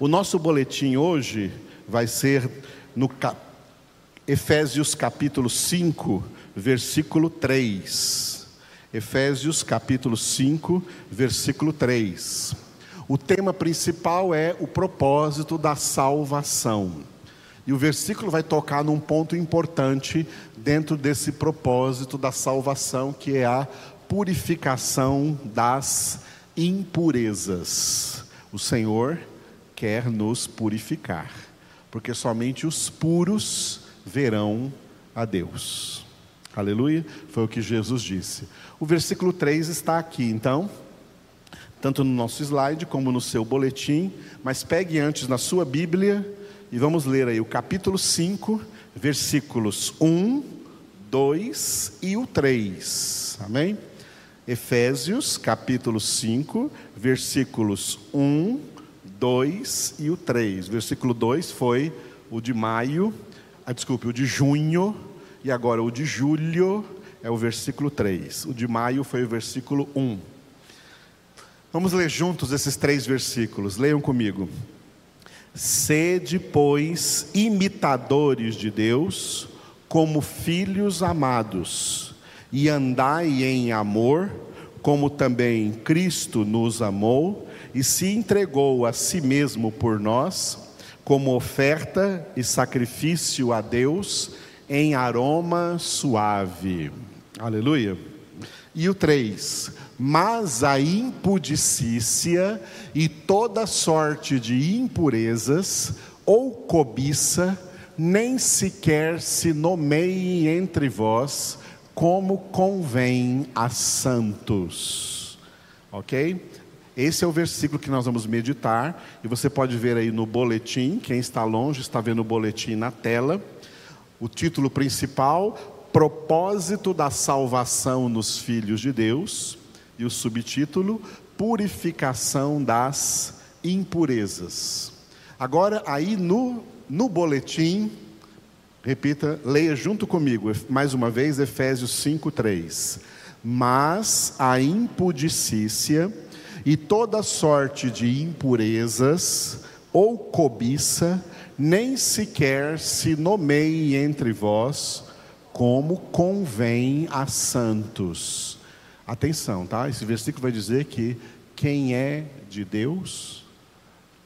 O nosso boletim hoje vai ser no cap... Efésios capítulo 5, versículo 3. Efésios capítulo 5, versículo 3. O tema principal é o propósito da salvação. E o versículo vai tocar num ponto importante dentro desse propósito da salvação, que é a purificação das impurezas. O Senhor quer nos purificar, porque somente os puros verão a Deus. Aleluia, foi o que Jesus disse. O versículo 3 está aqui, então, tanto no nosso slide como no seu boletim, mas pegue antes na sua Bíblia e vamos ler aí o capítulo 5, versículos 1, 2 e o 3. Amém? Efésios, capítulo 5, versículos 1, 2 e o 3. Versículo 2 foi o de maio, ah, desculpe, o de junho, e agora o de julho é o versículo 3. O de maio foi o versículo 1. Vamos ler juntos esses três versículos. Leiam comigo. Sede, pois, imitadores de Deus, como filhos amados e andai em amor, como também Cristo nos amou e se entregou a si mesmo por nós, como oferta e sacrifício a Deus em aroma suave. Aleluia. E o 3: Mas a impudicícia e toda sorte de impurezas ou cobiça nem sequer se nomeie entre vós como convém a santos. Ok? Esse é o versículo que nós vamos meditar, e você pode ver aí no boletim, quem está longe está vendo o boletim na tela. O título principal: Propósito da salvação nos filhos de Deus, e o subtítulo: Purificação das impurezas. Agora, aí no, no boletim, Repita, leia junto comigo, mais uma vez, Efésios 5, 3. Mas a impudicícia e toda sorte de impurezas ou cobiça, nem sequer se nomeie entre vós, como convém a santos. Atenção, tá? Esse versículo vai dizer que quem é de Deus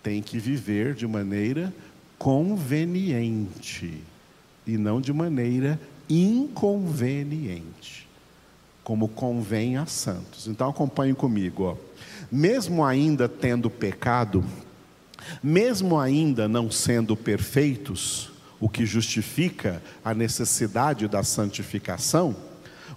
tem que viver de maneira conveniente e não de maneira inconveniente, como convém a santos. Então acompanhe comigo, ó. Mesmo ainda tendo pecado, mesmo ainda não sendo perfeitos, o que justifica a necessidade da santificação,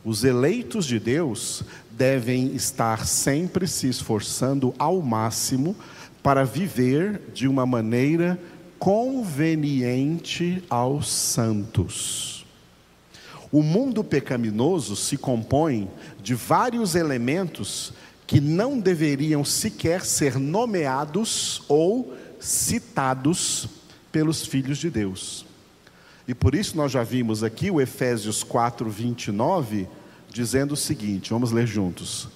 os eleitos de Deus devem estar sempre se esforçando ao máximo para viver de uma maneira conveniente aos santos. O mundo pecaminoso se compõe de vários elementos que não deveriam sequer ser nomeados ou citados pelos filhos de Deus. E por isso nós já vimos aqui o Efésios 4, 29, dizendo o seguinte: vamos ler juntos.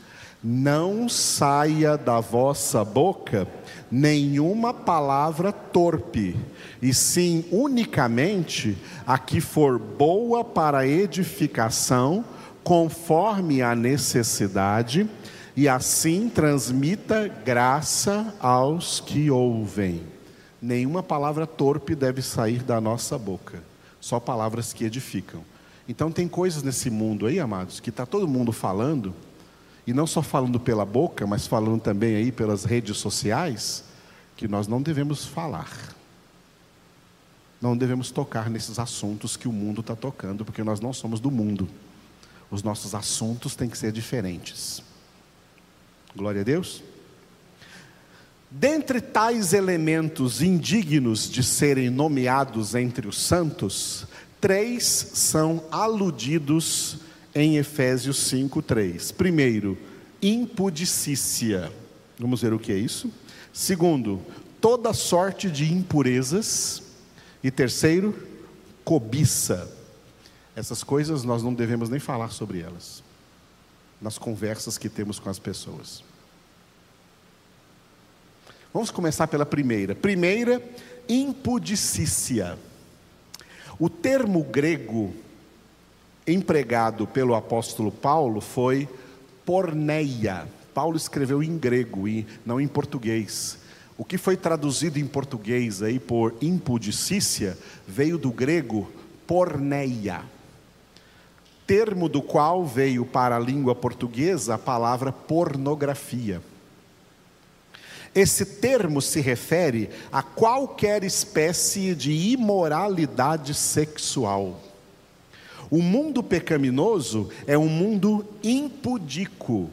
Não saia da vossa boca nenhuma palavra torpe, e sim unicamente a que for boa para edificação, conforme a necessidade, e assim transmita graça aos que ouvem. Nenhuma palavra torpe deve sair da nossa boca, só palavras que edificam. Então, tem coisas nesse mundo aí, amados, que está todo mundo falando e não só falando pela boca, mas falando também aí pelas redes sociais, que nós não devemos falar. Não devemos tocar nesses assuntos que o mundo está tocando, porque nós não somos do mundo. Os nossos assuntos têm que ser diferentes. Glória a Deus. Dentre tais elementos indignos de serem nomeados entre os santos, três são aludidos em Efésios 5:3. Primeiro, impudicícia. Vamos ver o que é isso? Segundo, toda sorte de impurezas. E terceiro, cobiça. Essas coisas nós não devemos nem falar sobre elas nas conversas que temos com as pessoas. Vamos começar pela primeira. Primeira, impudicícia. O termo grego empregado pelo apóstolo Paulo foi porneia. Paulo escreveu em grego e não em português. O que foi traduzido em português aí por impudicícia veio do grego porneia, termo do qual veio para a língua portuguesa a palavra pornografia. Esse termo se refere a qualquer espécie de imoralidade sexual. O mundo pecaminoso é um mundo impudico.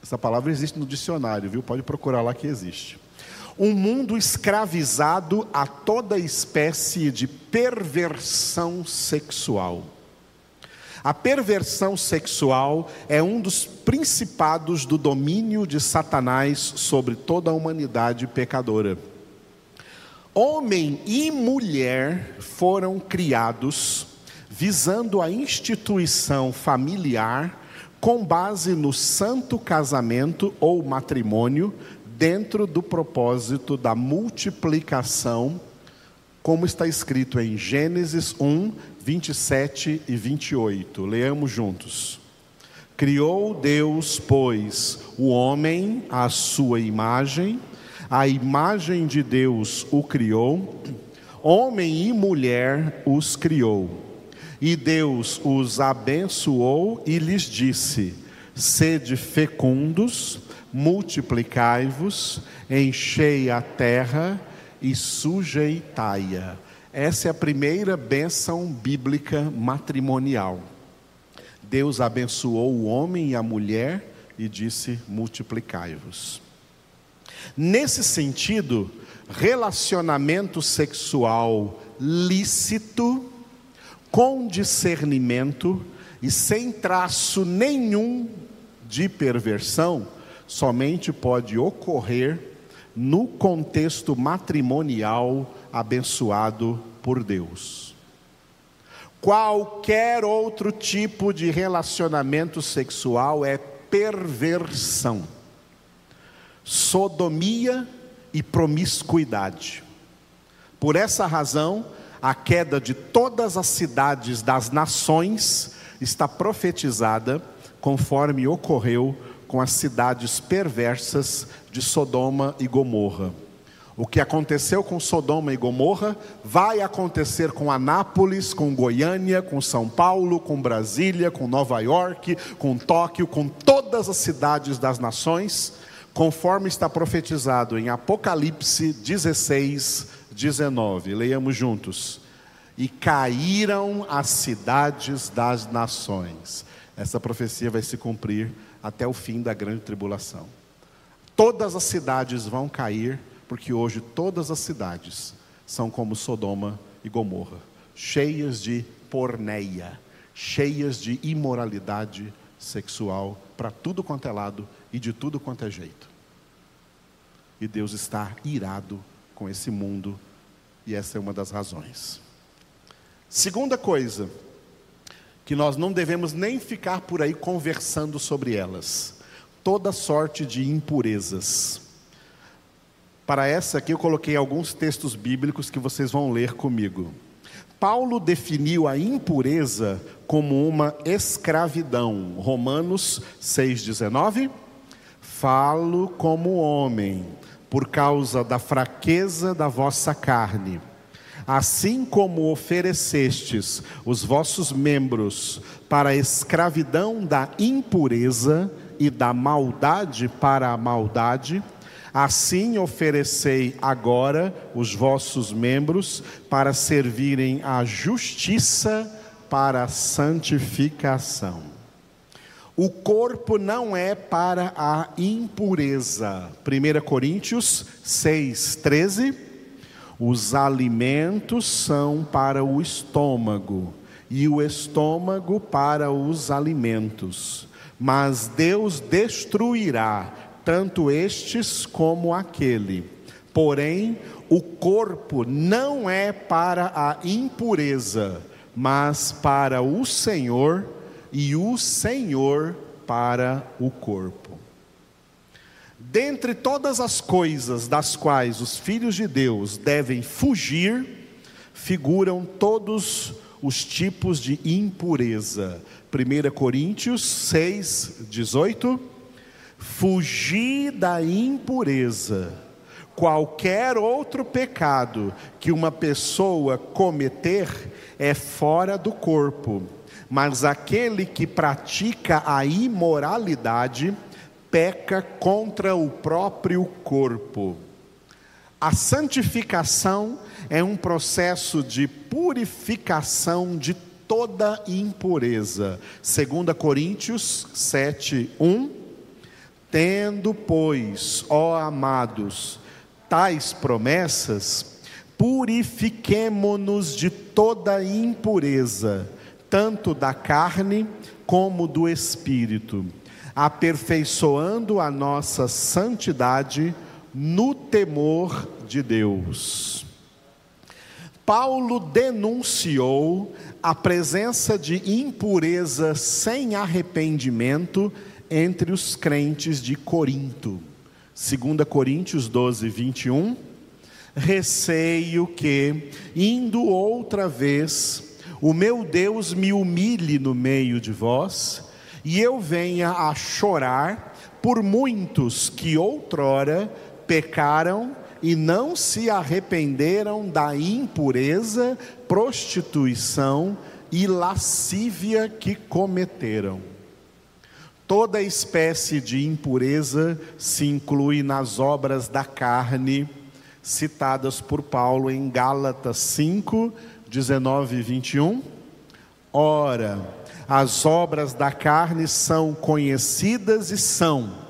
Essa palavra existe no dicionário, viu? Pode procurar lá que existe. Um mundo escravizado a toda espécie de perversão sexual. A perversão sexual é um dos principados do domínio de Satanás sobre toda a humanidade pecadora. Homem e mulher foram criados visando a instituição familiar com base no santo casamento ou matrimônio, dentro do propósito da multiplicação, como está escrito em Gênesis 1, 27 e 28. Leamos juntos. Criou Deus, pois, o homem à sua imagem, a imagem de Deus o criou, homem e mulher os criou. E Deus os abençoou e lhes disse: Sede fecundos, multiplicai-vos, enchei a terra e sujeitai-a. Essa é a primeira bênção bíblica matrimonial. Deus abençoou o homem e a mulher e disse: multiplicai-vos. Nesse sentido, relacionamento sexual lícito, com discernimento e sem traço nenhum de perversão, somente pode ocorrer no contexto matrimonial abençoado por Deus. Qualquer outro tipo de relacionamento sexual é perversão, sodomia e promiscuidade. Por essa razão, a queda de todas as cidades das nações está profetizada, conforme ocorreu com as cidades perversas de Sodoma e Gomorra. O que aconteceu com Sodoma e Gomorra vai acontecer com Anápolis, com Goiânia, com São Paulo, com Brasília, com Nova York, com Tóquio, com todas as cidades das nações, conforme está profetizado em Apocalipse 16, 19. Leiamos juntos. E caíram as cidades das nações. Essa profecia vai se cumprir até o fim da grande tribulação. Todas as cidades vão cair porque hoje todas as cidades são como Sodoma e Gomorra, cheias de porneia, cheias de imoralidade sexual para tudo quanto é lado e de tudo quanto é jeito. E Deus está irado com esse mundo, e essa é uma das razões. Segunda coisa, que nós não devemos nem ficar por aí conversando sobre elas, toda sorte de impurezas. Para essa aqui eu coloquei alguns textos bíblicos que vocês vão ler comigo. Paulo definiu a impureza como uma escravidão. Romanos 6,19. Falo como homem, por causa da fraqueza da vossa carne. Assim como oferecestes os vossos membros para a escravidão da impureza e da maldade para a maldade, Assim oferecei agora os vossos membros para servirem à justiça para a santificação. O corpo não é para a impureza. 1 Coríntios 6, 13. Os alimentos são para o estômago, e o estômago para os alimentos. Mas Deus destruirá tanto estes como aquele. Porém, o corpo não é para a impureza, mas para o Senhor, e o Senhor para o corpo. Dentre todas as coisas das quais os filhos de Deus devem fugir, figuram todos os tipos de impureza. 1 Coríntios 6, 18. Fugir da impureza. Qualquer outro pecado que uma pessoa cometer é fora do corpo, mas aquele que pratica a imoralidade peca contra o próprio corpo. A santificação é um processo de purificação de toda impureza. 2 Coríntios 7, 1. Tendo, pois, ó amados, tais promessas, purifiquemo-nos de toda impureza, tanto da carne como do espírito aperfeiçoando a nossa santidade no temor de Deus. Paulo denunciou a presença de impureza sem arrependimento entre os crentes de Corinto. 2 Coríntios 12, 21. Receio que, indo outra vez, o meu Deus me humilhe no meio de vós e eu venha a chorar por muitos que outrora pecaram e não se arrependeram da impureza, prostituição e lascívia que cometeram. Toda espécie de impureza se inclui nas obras da carne, citadas por Paulo em Gálatas 5, 19 e 21. Ora, as obras da carne são conhecidas e são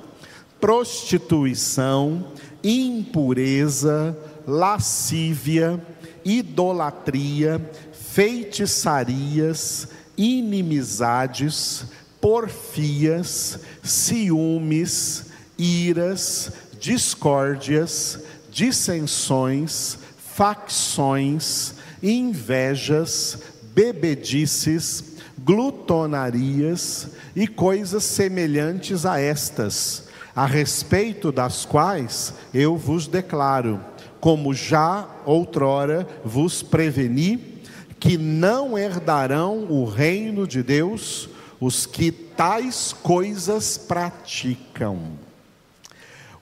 prostituição, impureza, lascívia, idolatria, feitiçarias, inimizades, porfias, ciúmes, iras, discórdias, dissensões, facções, invejas, bebedices, glutonarias e coisas semelhantes a estas, a respeito das quais eu vos declaro, como já outrora vos preveni, que não herdarão o reino de Deus os que tais coisas praticam.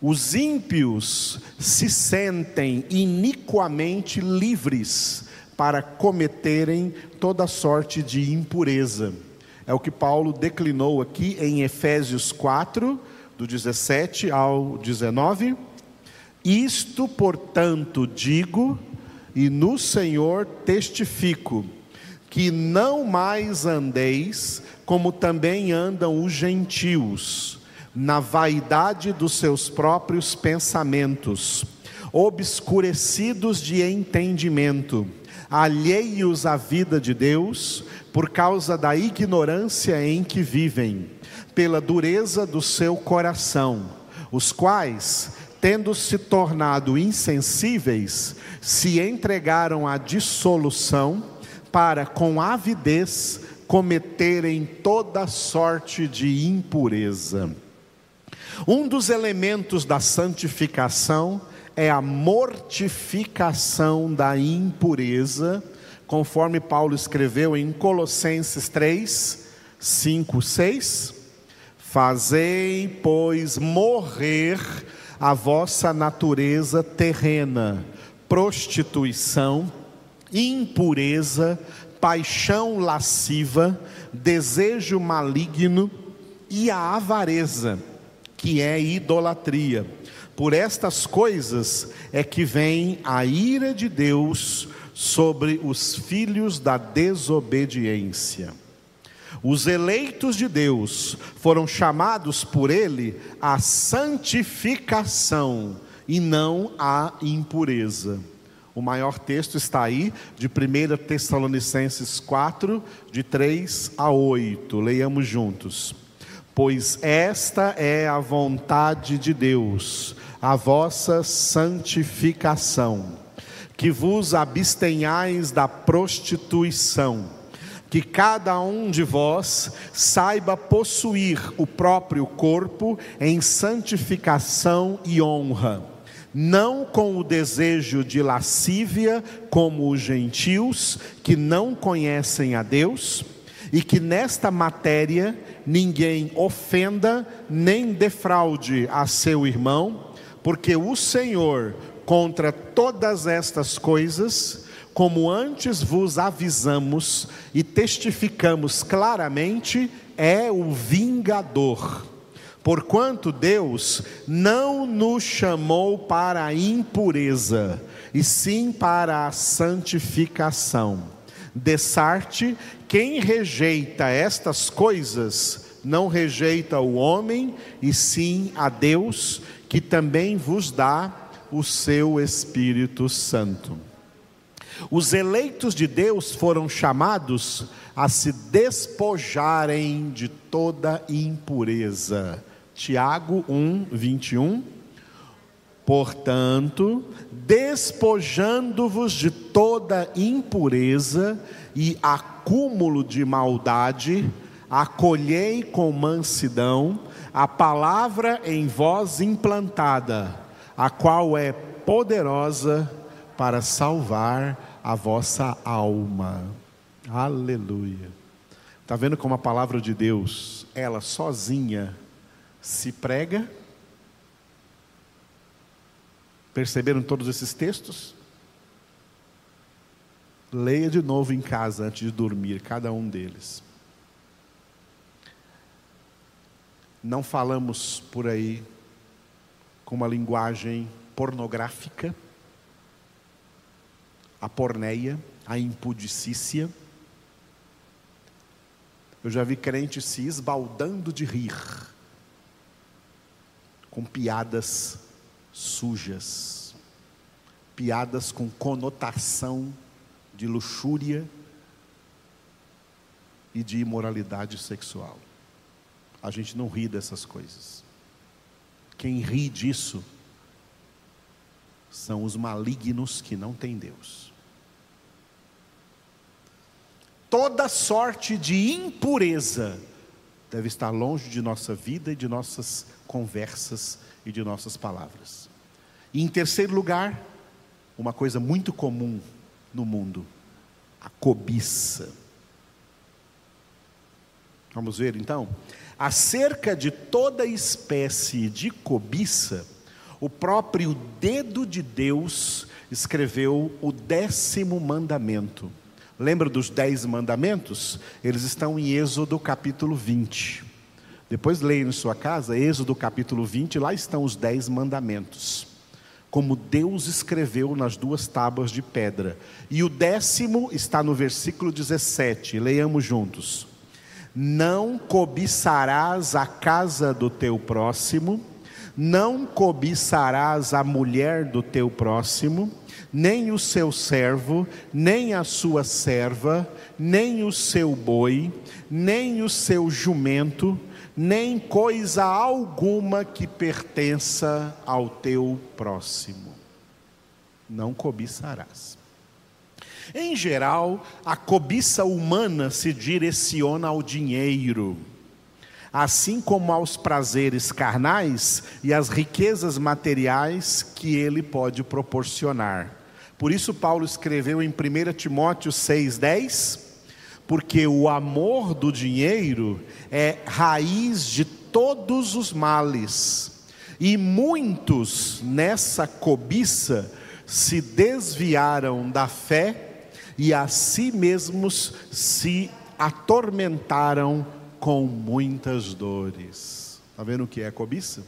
Os ímpios se sentem iniquamente livres para cometerem toda sorte de impureza. É o que Paulo declinou aqui em Efésios 4, do 17 ao 19. Isto, portanto, digo, e no Senhor testifico, que não mais andeis como também andam os gentios, na vaidade dos seus próprios pensamentos, obscurecidos de entendimento alheios à vida de Deus, por causa da ignorância em que vivem, pela dureza do seu coração, os quais, tendo se tornado insensíveis, se entregaram à dissolução, para com avidez cometerem toda sorte de impureza. Um dos elementos da santificação é a mortificação da impureza, conforme Paulo escreveu em Colossenses 3, 5, 6. Fazei, pois, morrer a vossa natureza terrena, prostituição, impureza, paixão lasciva, desejo maligno e a avareza, que é idolatria por estas coisas é que vem a ira de Deus sobre os filhos da desobediência. Os eleitos de Deus foram chamados por Ele à santificação e não à impureza. O maior texto está aí, de 1 Tessalonicenses 4, de 3 a 8. Leiamos juntos. Pois esta é a vontade de Deus a vossa santificação, que vos abstenhais da prostituição, que cada um de vós saiba possuir o próprio corpo em santificação e honra, não com o desejo de lascívia, como os gentios que não conhecem a Deus, e que nesta matéria ninguém ofenda nem defraude a seu irmão, porque o Senhor, contra todas estas coisas, como antes vos avisamos e testificamos claramente, é o vingador. Porquanto Deus não nos chamou para a impureza, e sim para a santificação. Dessarte, quem rejeita estas coisas, não rejeita o homem, e sim a Deus, que também vos dá o seu Espírito Santo. Os eleitos de Deus foram chamados a se despojarem de toda impureza. Tiago 1, 21. Portanto, despojando-vos de toda impureza e acúmulo de maldade, acolhei com mansidão a palavra em vós implantada, a qual é poderosa para salvar a vossa alma. Aleluia. Está vendo como a palavra de Deus, ela sozinha, se prega? Perceberam todos esses textos? Leia de novo em casa antes de dormir, cada um deles. Não falamos por aí com uma linguagem pornográfica a porneia, a impudicícia. Eu já vi crentes se esbaldando de rir com piadas sujas, piadas com conotação de luxúria e de imoralidade sexual. A gente não ri dessas coisas. Quem ri disso são os malignos que não têm Deus toda sorte de impureza deve estar longe de nossa vida e de nossas conversas e de nossas palavras. E em terceiro lugar, uma coisa muito comum no mundo, a cobiça. Vamos ver então? Acerca de toda espécie de cobiça, o próprio dedo de Deus escreveu o décimo mandamento Lembra dos dez mandamentos? Eles estão em Êxodo capítulo 20. Depois leia em sua casa, Êxodo capítulo 20, lá estão os dez mandamentos. Como Deus escreveu nas duas tábuas de pedra. E o décimo está no versículo 17, leiamos juntos. Não cobiçarás a casa do teu próximo, não cobiçarás a mulher do teu próximo, nem o seu servo, nem a sua serva, nem o seu boi, nem o seu jumento, nem coisa alguma que pertença ao teu próximo. Não cobiçarás. Em geral, a cobiça humana se direciona ao dinheiro, assim como aos prazeres carnais e às riquezas materiais que ele pode proporcionar. Por isso, Paulo escreveu em 1 Timóteo 6,10: porque o amor do dinheiro é raiz de todos os males, e muitos nessa cobiça se desviaram da fé e a si mesmos se atormentaram com muitas dores. Está vendo o que é cobiça?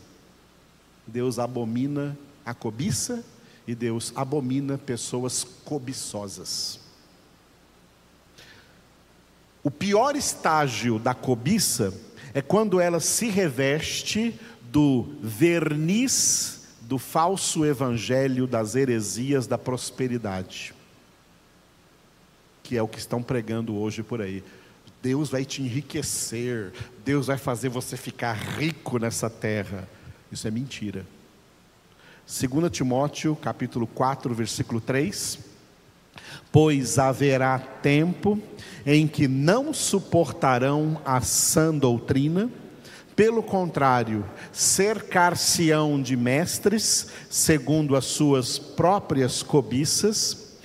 Deus abomina a cobiça e Deus abomina pessoas cobiçosas. O pior estágio da cobiça é quando ela se reveste do verniz do falso evangelho das heresias da prosperidade, que é o que estão pregando hoje por aí. Deus vai te enriquecer, Deus vai fazer você ficar rico nessa terra. Isso é mentira. 2 Timóteo, capítulo 4, versículo 3. Pois haverá tempo em que não suportarão a sã doutrina, pelo contrário, cercar-se-ão de mestres, segundo as suas próprias cobiças,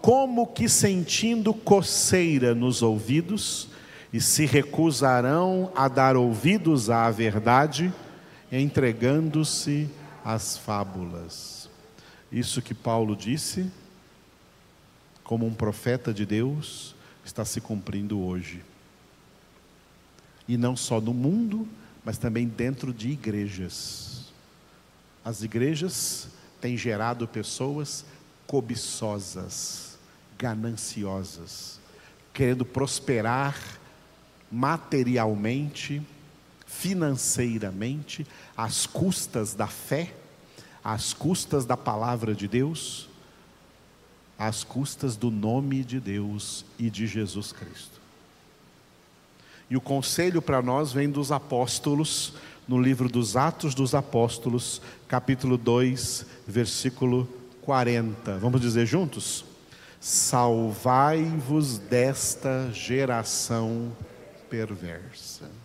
como que sentindo coceira nos ouvidos, e se recusarão a dar ouvidos à verdade, entregando-se às fábulas. Isso que Paulo disse, como um profeta de Deus, está se cumprindo hoje. E não só no mundo, mas também dentro de igrejas. As igrejas têm gerado pessoas cobiçosas, gananciosas, querendo prosperar materialmente, financeiramente, às custas da fé, às custas da palavra de Deus, às custas do nome de Deus e de Jesus Cristo. E o conselho para nós vem dos apóstolos, no livro dos Atos dos Apóstolos, capítulo 2, versículo 40. Vamos dizer juntos? Salvai-vos desta geração perversa.